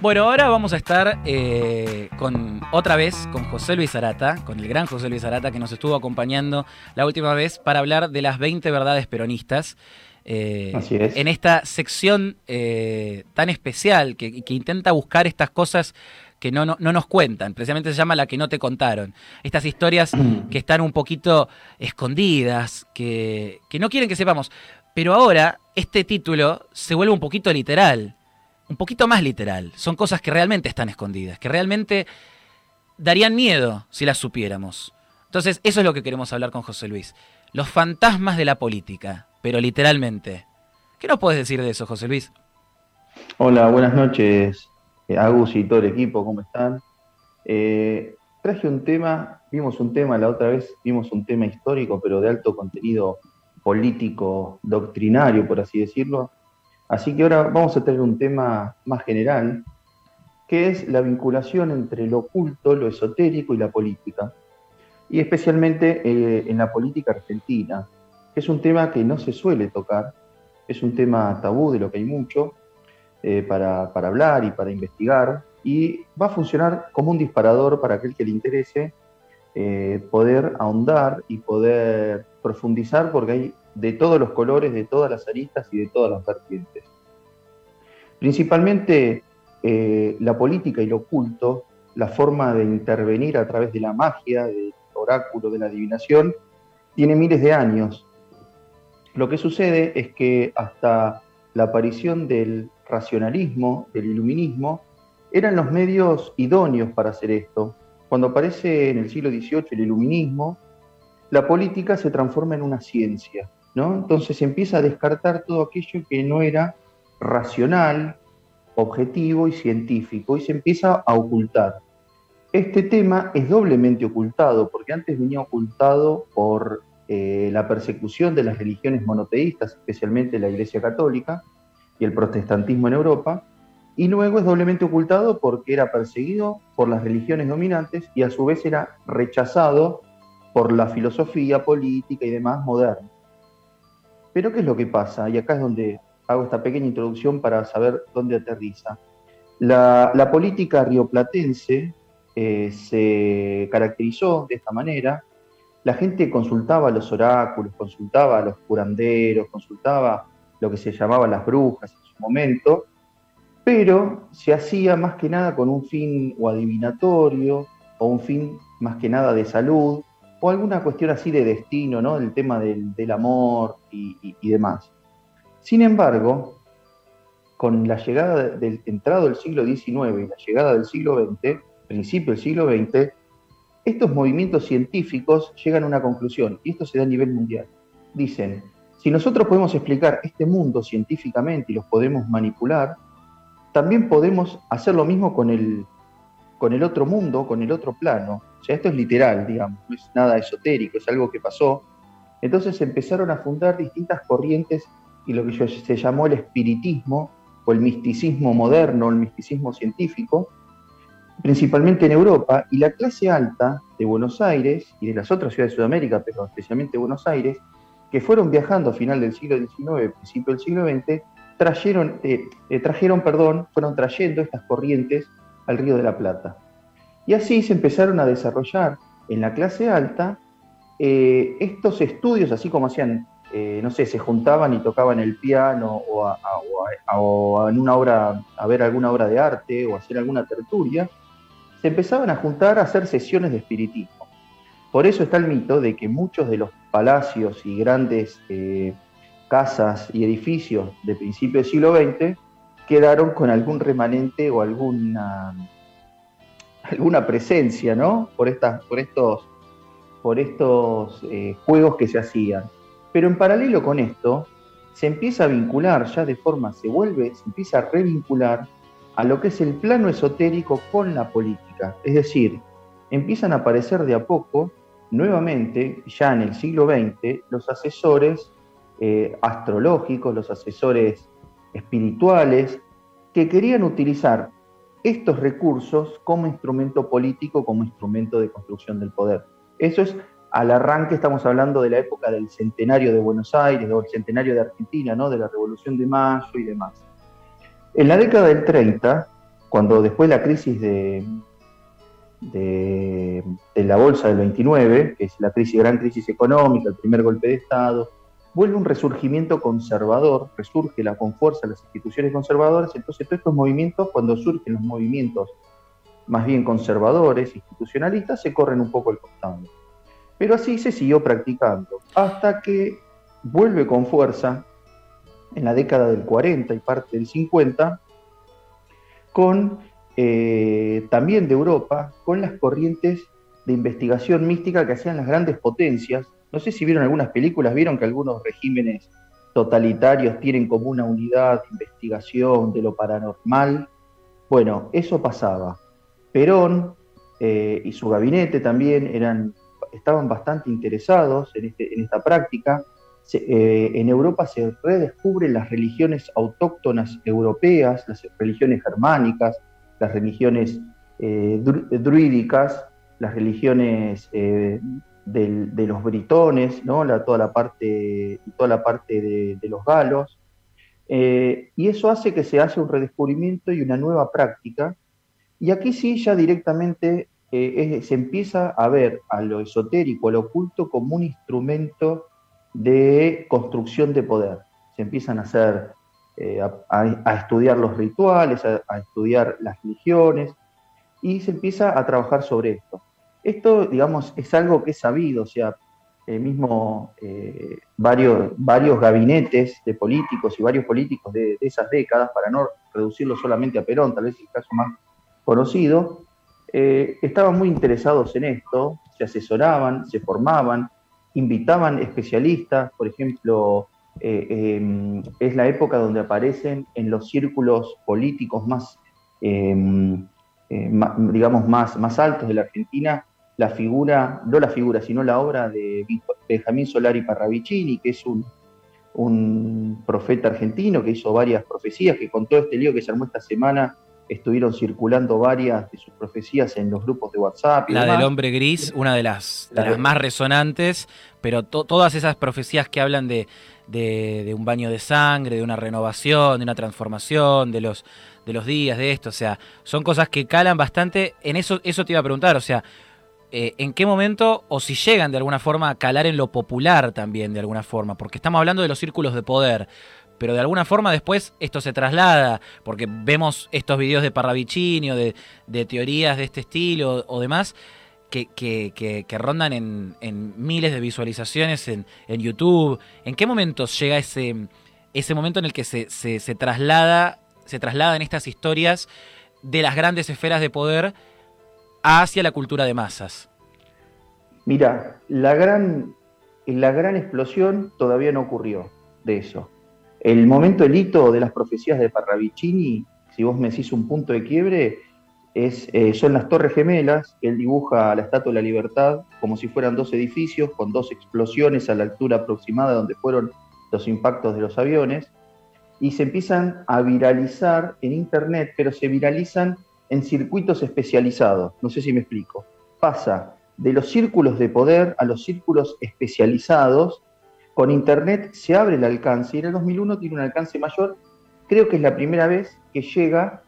Bueno, ahora vamos a estar eh, con otra vez con José Luis Arata, con el gran José Luis Arata que nos estuvo acompañando la última vez para hablar de las 20 verdades peronistas. Eh, Así es. En esta sección eh, tan especial que, intenta buscar estas cosas que no, no, nos cuentan, precisamente se llama La que no te contaron. Estas historias que están un poquito escondidas, que, que no quieren que sepamos. Pero ahora este título se vuelve un poquito literal un poquito más literal. Son cosas que realmente están escondidas, que realmente darían miedo si las supiéramos. Entonces, eso es lo que queremos hablar con José Luis. Los fantasmas de la política, pero literalmente. ¿Qué nos puedes decir de eso, José Luis? Hola, buenas noches, eh, Agus y todo el equipo, ¿cómo están? Eh, traje un tema, vimos un tema la otra vez, vimos un tema histórico, pero de alto contenido político, doctrinario, por así decirlo, Así que ahora vamos a tener un tema más general, que es la vinculación entre lo oculto, lo esotérico y la política. Y especialmente eh, en la política argentina, que es un tema que no se suele tocar, es un tema tabú de lo que hay mucho eh, para, hablar y para investigar, y va a funcionar como un disparador para aquel que le interese eh, poder ahondar y poder profundizar, porque hay de todos los colores, de todas las aristas y de todas las vertientes. Principalmente eh, la política y lo oculto, la forma de intervenir a través de la magia, del oráculo, de la adivinación, tiene miles de años. Lo que sucede es que hasta la aparición del racionalismo, del iluminismo, eran los medios idóneos para hacer esto. Cuando aparece en el siglo XVIII el iluminismo, la política se transforma en una ciencia, ¿no? Entonces se empieza a descartar todo aquello que no era racional, objetivo y científico y se empieza a ocultar. Este tema es doblemente ocultado porque antes venía ocultado por eh, la persecución de las religiones monoteístas, especialmente la Iglesia Católica y el protestantismo en Europa, y luego es doblemente ocultado porque era perseguido por las religiones dominantes y a su vez era rechazado por la filosofía política y demás moderna. Pero ¿qué es lo que pasa? Y acá es donde hago esta pequeña introducción para saber dónde aterriza. La, política rioplatense eh, se caracterizó de esta manera. La gente consultaba a los oráculos, consultaba a los curanderos, consultaba lo que se llamaba las brujas en su momento, pero se hacía más que nada con un fin o adivinatorio o un fin más que nada de salud o alguna cuestión así de destino, ¿no? El tema del, amor y, demás. Sin embargo, con la llegada del entrado del siglo XIX y la llegada del siglo XX, principio del siglo XX, estos movimientos científicos llegan a una conclusión, y esto se da a nivel mundial. Dicen, si nosotros podemos explicar este mundo científicamente y los podemos manipular, también podemos hacer lo mismo con el, con el otro mundo, con el otro plano. O sea, esto es literal, digamos, no es nada esotérico, es algo que pasó. Entonces empezaron a fundar distintas corrientes y lo que se llamó el espiritismo o el misticismo moderno, el misticismo científico, principalmente en Europa, y la clase alta de Buenos Aires y de las otras ciudades de Sudamérica, pero especialmente Buenos Aires, que fueron viajando a final del siglo XIX, principio del siglo XX, trajeron, eh, eh, trajeron, perdón, fueron trayendo estas corrientes al Río de la Plata. Y así se empezaron a desarrollar en la clase alta eh, estos estudios, así como hacían eh, no sé, se juntaban y tocaban el piano o, en una obra, a ver alguna obra de arte o hacer alguna tertulia, se empezaban a juntar a hacer sesiones de espiritismo. Por eso está el mito de que muchos de los palacios y grandes eh, casas y edificios de principio del siglo XX quedaron con algún remanente o alguna, alguna presencia, ¿no? Por, estas, por estos, por estos eh, juegos que se hacían. Pero en paralelo con esto, se empieza a vincular ya de forma, se vuelve, se empieza a revincular a lo que es el plano esotérico con la política. Es decir, empiezan a aparecer de a poco, nuevamente, ya en el siglo XX, los asesores eh, astrológicos, los asesores espirituales, que querían utilizar estos recursos como instrumento político, como instrumento de construcción del poder. Eso es al arranque estamos hablando de la época del centenario de Buenos Aires, o el centenario de Argentina, ¿no? de la Revolución de Mayo y demás. En la década del 30 cuando después la crisis de, la bolsa del 29, que es la gran crisis económica, el primer golpe de Estado, vuelve un resurgimiento conservador, resurge la, con fuerza las instituciones conservadoras, entonces todos estos movimientos, cuando surgen los movimientos más bien conservadores, institucionalistas, se corren un poco el costado. Pero así se siguió practicando, hasta que vuelve con fuerza en la década del 40 y parte del 50, con eh, también de Europa, con las corrientes de investigación mística que hacían las grandes potencias. No sé si vieron algunas películas, vieron que algunos regímenes totalitarios tienen como una unidad de investigación de lo paranormal. Bueno, eso pasaba. Perón eh, y su gabinete también eran, estaban bastante interesados en, este, esta práctica. Eh, en Europa se redescubren las religiones autóctonas europeas, las religiones germánicas, las religiones eh, druídicas, las religiones eh, de los britones, ¿no? toda la parte, toda la parte de, los galos. y eso hace que se hace un redescubrimiento y una nueva práctica. Y aquí sí ya directamente se empieza a ver a lo esotérico, a lo oculto como un instrumento de construcción de poder. Se empiezan a hacer, eh, a, estudiar los rituales, a, estudiar las religiones, y se empieza a trabajar sobre esto. Esto, digamos, es algo que es sabido, o sea, el mismo eh, varios, varios gabinetes de políticos y varios políticos de, esas décadas, para no reducirlo solamente a Perón, tal vez el caso más conocido, eh, estaban muy interesados en esto, se asesoraban, se formaban, invitaban especialistas, por ejemplo, eh, em, es la época donde aparecen en los círculos políticos más, em, eh, digamos, más, más altos de la Argentina, la figura, no la figura, sino la obra de Benjamín Solari Parravicini, que es un, un profeta argentino que hizo varias profecías, que con todo este lío que se armó esta semana estuvieron circulando varias de sus profecías en los grupos de WhatsApp. la del hombre gris, una de las, más resonantes, pero todas esas profecías que hablan de, un baño de sangre, de una renovación, de una transformación, de los, de los días, de esto, o sea, son cosas que calan bastante. En eso, eso te iba a preguntar, o sea, eh, ¿en qué momento o si llegan de alguna forma a calar en lo popular también, de alguna forma? Porque estamos hablando de los círculos de poder pero de alguna forma después esto se traslada, porque vemos estos videos de Parravicini o de, teorías de este estilo o demás, que, que, rondan en, miles de visualizaciones en, YouTube. ¿En qué momentos llega ese, ese momento en el que se, se, traslada, se trasladan estas historias de las grandes esferas de poder hacia la cultura de masas? Mira, la gran, la gran explosión todavía no ocurrió de eso. El momento, el hito de las profecías de Parravicini, si vos me decís un punto de quiebre, es, eh, son las Torres Gemelas. Él dibuja la Estatua de la Libertad como si fueran dos edificios con dos explosiones a la altura aproximada donde fueron los impactos de los aviones. Y se empiezan a viralizar en Internet, pero se viralizan en circuitos especializados. No sé si me explico. Pasa de los círculos de poder a los círculos especializados con Internet se abre el alcance y en el 2001 tiene un alcance mayor. Creo que es la primera vez que llega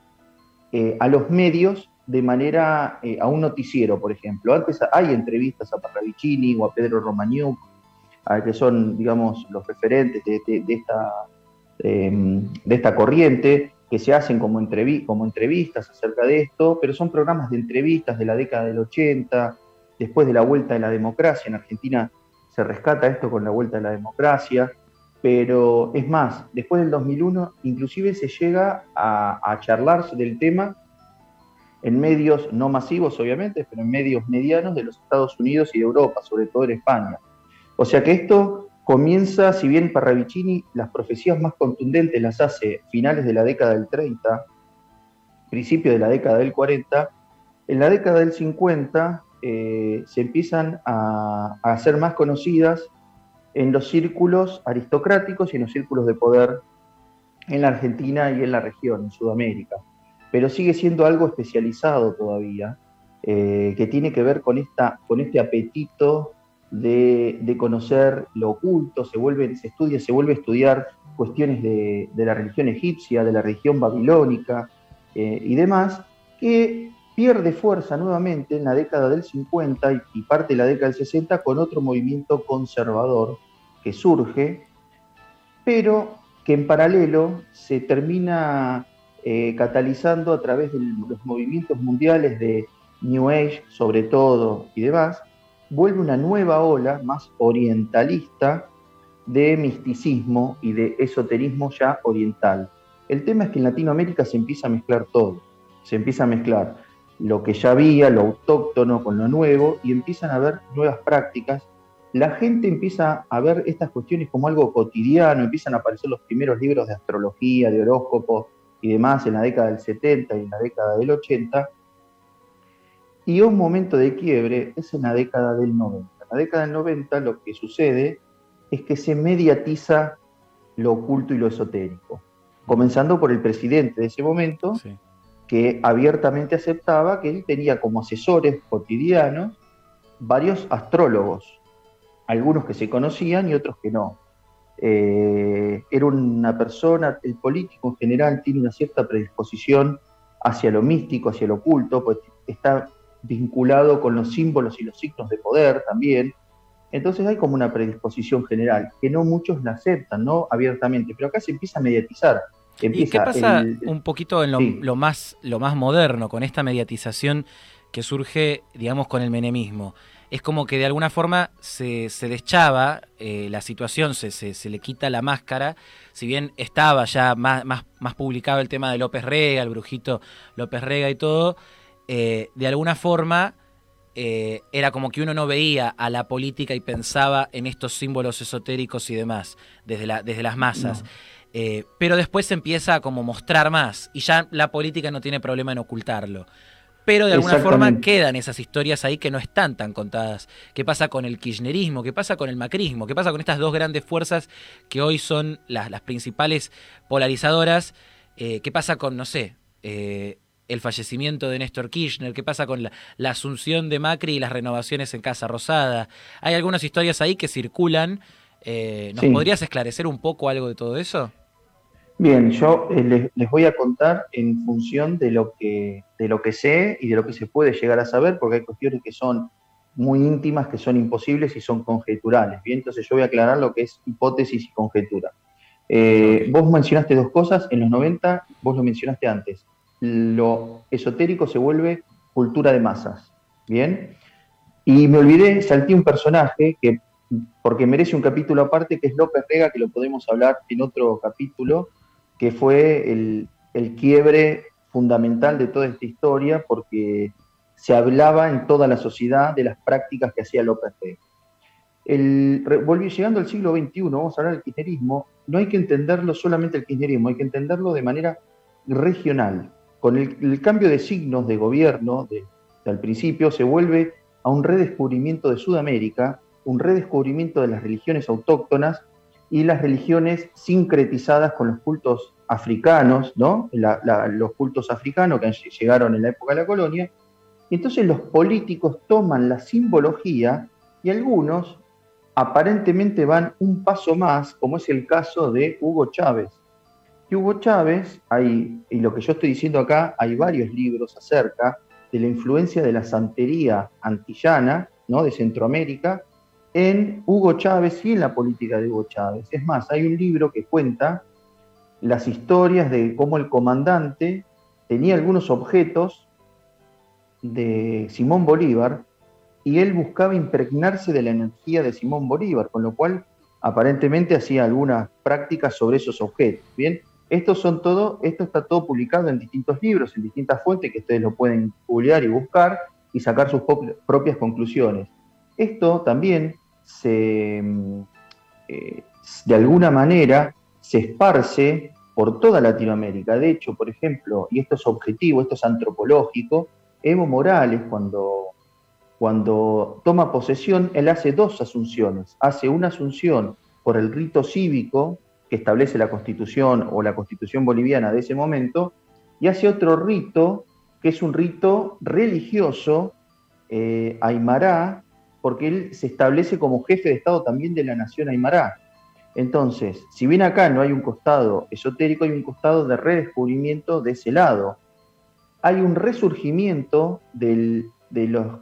eh, a los medios de manera, eh, a un noticiero, por ejemplo. Antes hay entrevistas a Parravicini o a Pedro Romaniuk, que son, digamos, los referentes de, esta, de esta corriente, que se hacen como, como entrevistas acerca de esto, pero son programas de entrevistas de la década del 80, después de la vuelta de la democracia en Argentina se rescata esto con la vuelta de la democracia, pero es más, después del 2001 inclusive se llega a, charlar del tema en medios no masivos obviamente, pero en medios medianos de los Estados Unidos y de Europa, sobre todo en España. O sea que esto comienza, si bien Parravicini las profecías más contundentes las hace finales de la década del 30, principio de la década del 40, en la década del 50 eh, se empiezan a, a, ser más conocidas en los círculos aristocráticos y en los círculos de poder en la Argentina y en la región, en Sudamérica. Pero sigue siendo algo especializado todavía, eh, que tiene que ver con, esta, con este apetito de, conocer lo oculto, se, vuelve, se, estudia, se vuelve a estudiar cuestiones de, de la religión egipcia, de la religión babilónica, eh, y demás, que pierde fuerza nuevamente en la década del 50 y, parte de la década del 60 con otro movimiento conservador que surge, pero que en paralelo se termina eh, catalizando a través de los movimientos mundiales de New Age, sobre todo, y demás, vuelve una nueva ola más orientalista de misticismo y de esoterismo ya oriental. El tema es que en Latinoamérica se empieza a mezclar todo, se empieza a mezclar lo que ya había, lo autóctono con lo nuevo, y empiezan a haber nuevas prácticas. La gente empieza a ver estas cuestiones como algo cotidiano, empiezan a aparecer los primeros libros de astrología, de horóscopos y demás en la década del 70 y en la década del 80. Y un momento de quiebre es en la década del 90. En la década del 90 lo que sucede es que se mediatiza lo oculto y lo esotérico, comenzando por el presidente de ese momento, que abiertamente aceptaba que él tenía como asesores cotidianos varios astrólogos, algunos que se conocían y otros que no. Eh, era una persona, el político en general tiene una cierta predisposición hacia lo místico, hacia lo oculto, pues está vinculado con los símbolos y los signos de poder también. Entonces hay como una predisposición general, que no muchos la aceptan, ¿no? Abiertamente, pero acá se empieza a mediatizar. ¿Y qué pasa un poquito en lo, más, lo más moderno, con esta mediatización que surge, digamos, con el menemismo? Es como que de alguna forma se, se deschaba eh, la situación, se, se, le quita la máscara, si bien estaba ya más, más, más publicado el tema de López Rega, el brujito López Rega y todo, eh, de alguna forma eh, era como que uno no veía a la política y pensaba en estos símbolos esotéricos y demás, desde, la, desde las masas. Eh, pero después se empieza a como mostrar más y ya la política no tiene problema en ocultarlo. Pero de alguna forma quedan esas historias ahí que no están tan contadas. ¿Qué pasa con el kirchnerismo? ¿Qué pasa con el macrismo? ¿Qué pasa con estas dos grandes fuerzas que hoy son las, las principales polarizadoras? Eh, ¿Qué pasa con, no sé, eh, el fallecimiento de Néstor Kirchner? ¿Qué pasa con la, la, asunción de Macri y las renovaciones en Casa Rosada? Hay algunas historias ahí que circulan. ¿Nos podrías esclarecer un poco algo de todo eso? Bien, yo eh, les, voy a contar en función de lo, que, de lo que sé y de lo que se puede llegar a saber, porque hay cuestiones que son muy íntimas, que son imposibles y son conjeturales. Bien, entonces yo voy a aclarar lo que es hipótesis y conjetura. Eh, vos mencionaste dos cosas, en los 90, vos lo mencionaste antes, lo esotérico se vuelve cultura de masas. Bien, y me olvidé, salté un personaje que, porque merece un capítulo aparte, que es López Rega, que lo podemos hablar en otro capítulo, que fue el, quiebre fundamental de toda esta historia porque se hablaba en toda la sociedad de las prácticas que hacía López Rega. El, llegando al siglo XXI, vamos a hablar del kirchnerismo, no hay que entenderlo solamente el kirchnerismo, hay que entenderlo de manera regional. Con el, cambio de signos de gobierno al principio se vuelve a un redescubrimiento de Sudamérica, un redescubrimiento de las religiones autóctonas y las religiones sincretizadas con los cultos africanos, ¿no? los cultos africanos que llegaron en la época de la colonia. Y entonces los políticos toman la simbología y algunos aparentemente van un paso más, como es el caso de Hugo Chávez. Hugo Chávez, hay, y lo que yo estoy diciendo acá, hay varios libros acerca de la influencia de la santería antillana, ¿no? de Centroamérica, en Hugo Chávez y en la política de Hugo Chávez. Es más, hay un libro que cuenta las historias de cómo el comandante tenía algunos objetos de Simón Bolívar y él buscaba impregnarse de la energía de Simón Bolívar, con lo cual aparentemente hacía algunas prácticas sobre esos objetos. Bien, todo, esto está todo publicado en distintos libros, en distintas fuentes que ustedes lo pueden publicar y buscar y sacar sus propias conclusiones. Esto también se, eh, de alguna manera se esparce por toda Latinoamérica. De hecho, por ejemplo, y esto es objetivo, esto es antropológico, Evo Morales cuando, cuando toma posesión, él hace dos asunciones. Hace una asunción por el rito cívico que establece la constitución o la constitución boliviana de ese momento, y hace otro rito que es un rito religioso, eh, porque él se establece como jefe de Estado también de la nación Aymara. Entonces, si bien acá no hay un costado esotérico, hay un costado de redescubrimiento de ese lado. hay un resurgimiento de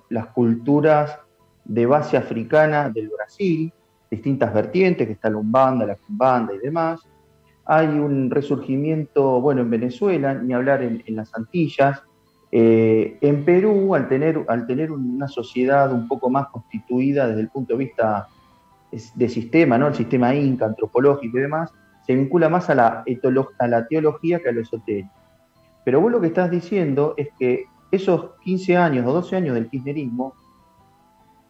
las culturas de base africana del Brasil, distintas vertientes, que está la Umbanda, la Kumbanda y demás. Hay un resurgimiento, bueno, en Venezuela, ni hablar en, las Antillas. Eh, en Perú, al tener, al tener una sociedad un poco más constituida desde el punto de vista de sistema, ¿no? el sistema inca, antropológico y demás, se vincula más a la, a teología que a lo esotérico. Pero vos lo que estás diciendo es que esos 15 años o 12 años del kirchnerismo,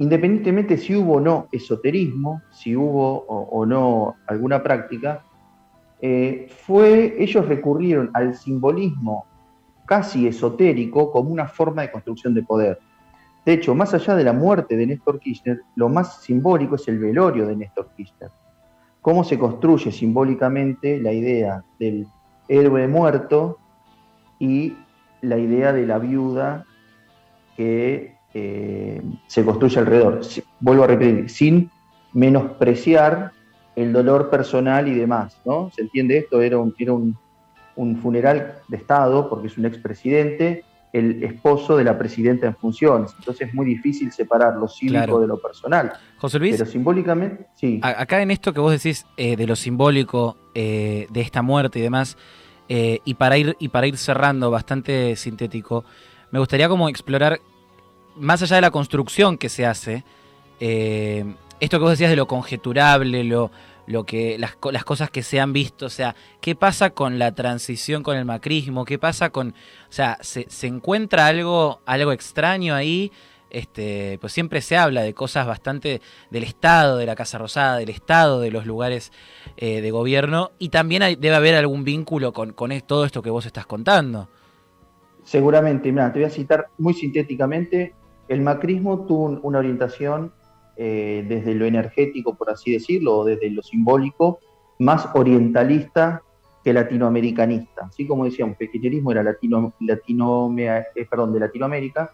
independientemente si hubo o no esoterismo, si hubo o, no alguna práctica, eh, fue, ellos recurrieron al simbolismo casi esotérico como una forma de construcción de poder. De hecho, más allá de la muerte de Néstor Kirchner, lo más simbólico es el velorio de Néstor Kirchner. Cómo se construye simbólicamente la idea del héroe muerto y la idea de la viuda que eh, se construye alrededor. Vuelvo a repetir, sin menospreciar el dolor personal y demás, ¿no? ¿Se entiende esto? Era un, un, un funeral de Estado, porque es un expresidente, el esposo de la presidenta en funciones. Entonces es muy difícil separar lo cívico de lo personal. José Luis. Pero simbólicamente, sí. Acá en esto que vos decís eh, de lo simbólico, eh, de esta muerte y demás, eh, y, para ir, y para ir cerrando bastante sintético, me gustaría como explorar, más allá de la construcción que se hace, esto que vos decías de lo conjeturable, lo, lo que las, las, cosas que se han visto, o sea, qué pasa con la transición con el macrismo, qué pasa con, o sea, se, encuentra algo, algo extraño ahí, este, pues siempre se habla de cosas bastante del Estado, de la Casa Rosada, del Estado, de los lugares eh, de gobierno, y también debe haber algún vínculo con, con todo esto que vos estás contando. Seguramente, mira, te voy a citar muy sintéticamente, el macrismo tuvo una orientación eh, desde lo energético, por así decirlo, o desde lo simbólico, más orientalista que latinoamericanista. Así como decíamos el kirchnerismo era eh, de Latinoamérica,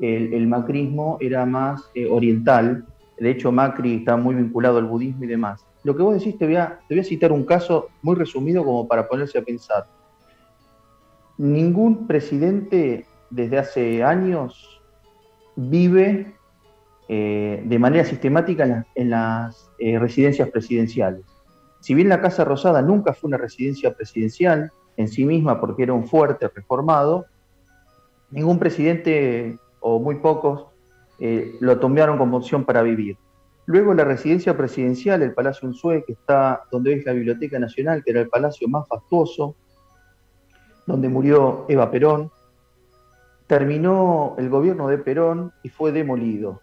el, macrismo era más eh, oriental. De hecho, Macri está muy vinculado al budismo y demás. Lo que vos decís, te voy a citar un caso muy resumido como para ponerse a pensar. Ningún presidente desde hace años vive eh, de manera sistemática en, las eh, residencias presidenciales. Si bien la Casa Rosada nunca fue una residencia presidencial en sí misma porque era un fuerte reformado, ningún presidente o muy pocos eh, lo tomaron como opción para vivir. Luego la residencia presidencial, el Palacio Unzué, que está donde es la Biblioteca Nacional, que era el palacio más fastuoso, donde murió Eva Perón, terminó el gobierno de Perón y fue demolido.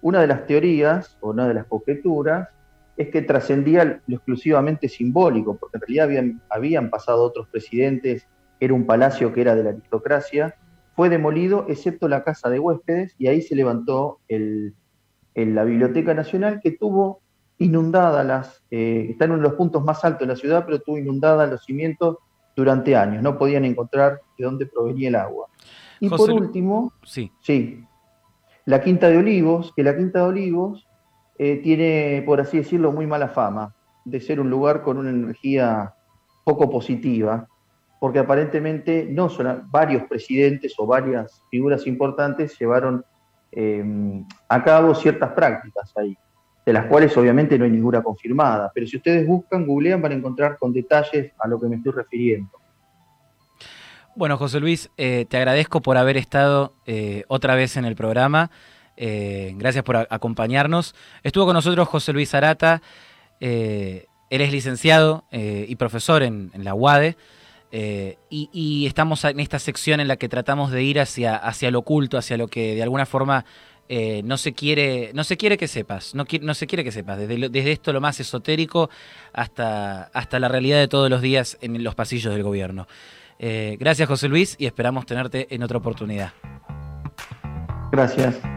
Una de las teorías, o una de las conjeturas, es que trascendía lo exclusivamente simbólico, porque en realidad habían, pasado otros presidentes, era un palacio que era de la aristocracia, fue demolido excepto la casa de huéspedes y ahí se levantó el, la Biblioteca Nacional que tuvo inundadas las, eh, está en uno de los puntos más altos de la ciudad, pero tuvo inundadas los cimientos durante años, no podían encontrar de dónde provenía el agua. Y por último, sí. sí, la Quinta de Olivos, que la Quinta de Olivos eh, tiene, por así decirlo, muy mala fama de ser un lugar con una energía poco positiva, porque aparentemente no son varios presidentes o varias figuras importantes llevaron em, a cabo ciertas prácticas ahí, de las cuales obviamente no hay ninguna confirmada, pero si ustedes buscan, googlean, van a encontrar con detalles a lo que me estoy refiriendo. Bueno, José Luis, eh, te agradezco por haber estado eh, otra vez en el programa. Eh, gracias por acompañarnos. Estuvo con nosotros José Luis Arata. él es licenciado y profesor en, la UADE. Y, estamos en esta sección en la que tratamos de ir hacia, hacia lo oculto, hacia lo que de alguna forma no se quiere no se quiere que sepas no, se quiere que sepas desde, desde, esto lo más esotérico hasta, hasta la realidad de todos los días en los pasillos del gobierno eh, gracias José Luis y esperamos tenerte en otra oportunidad. Gracias.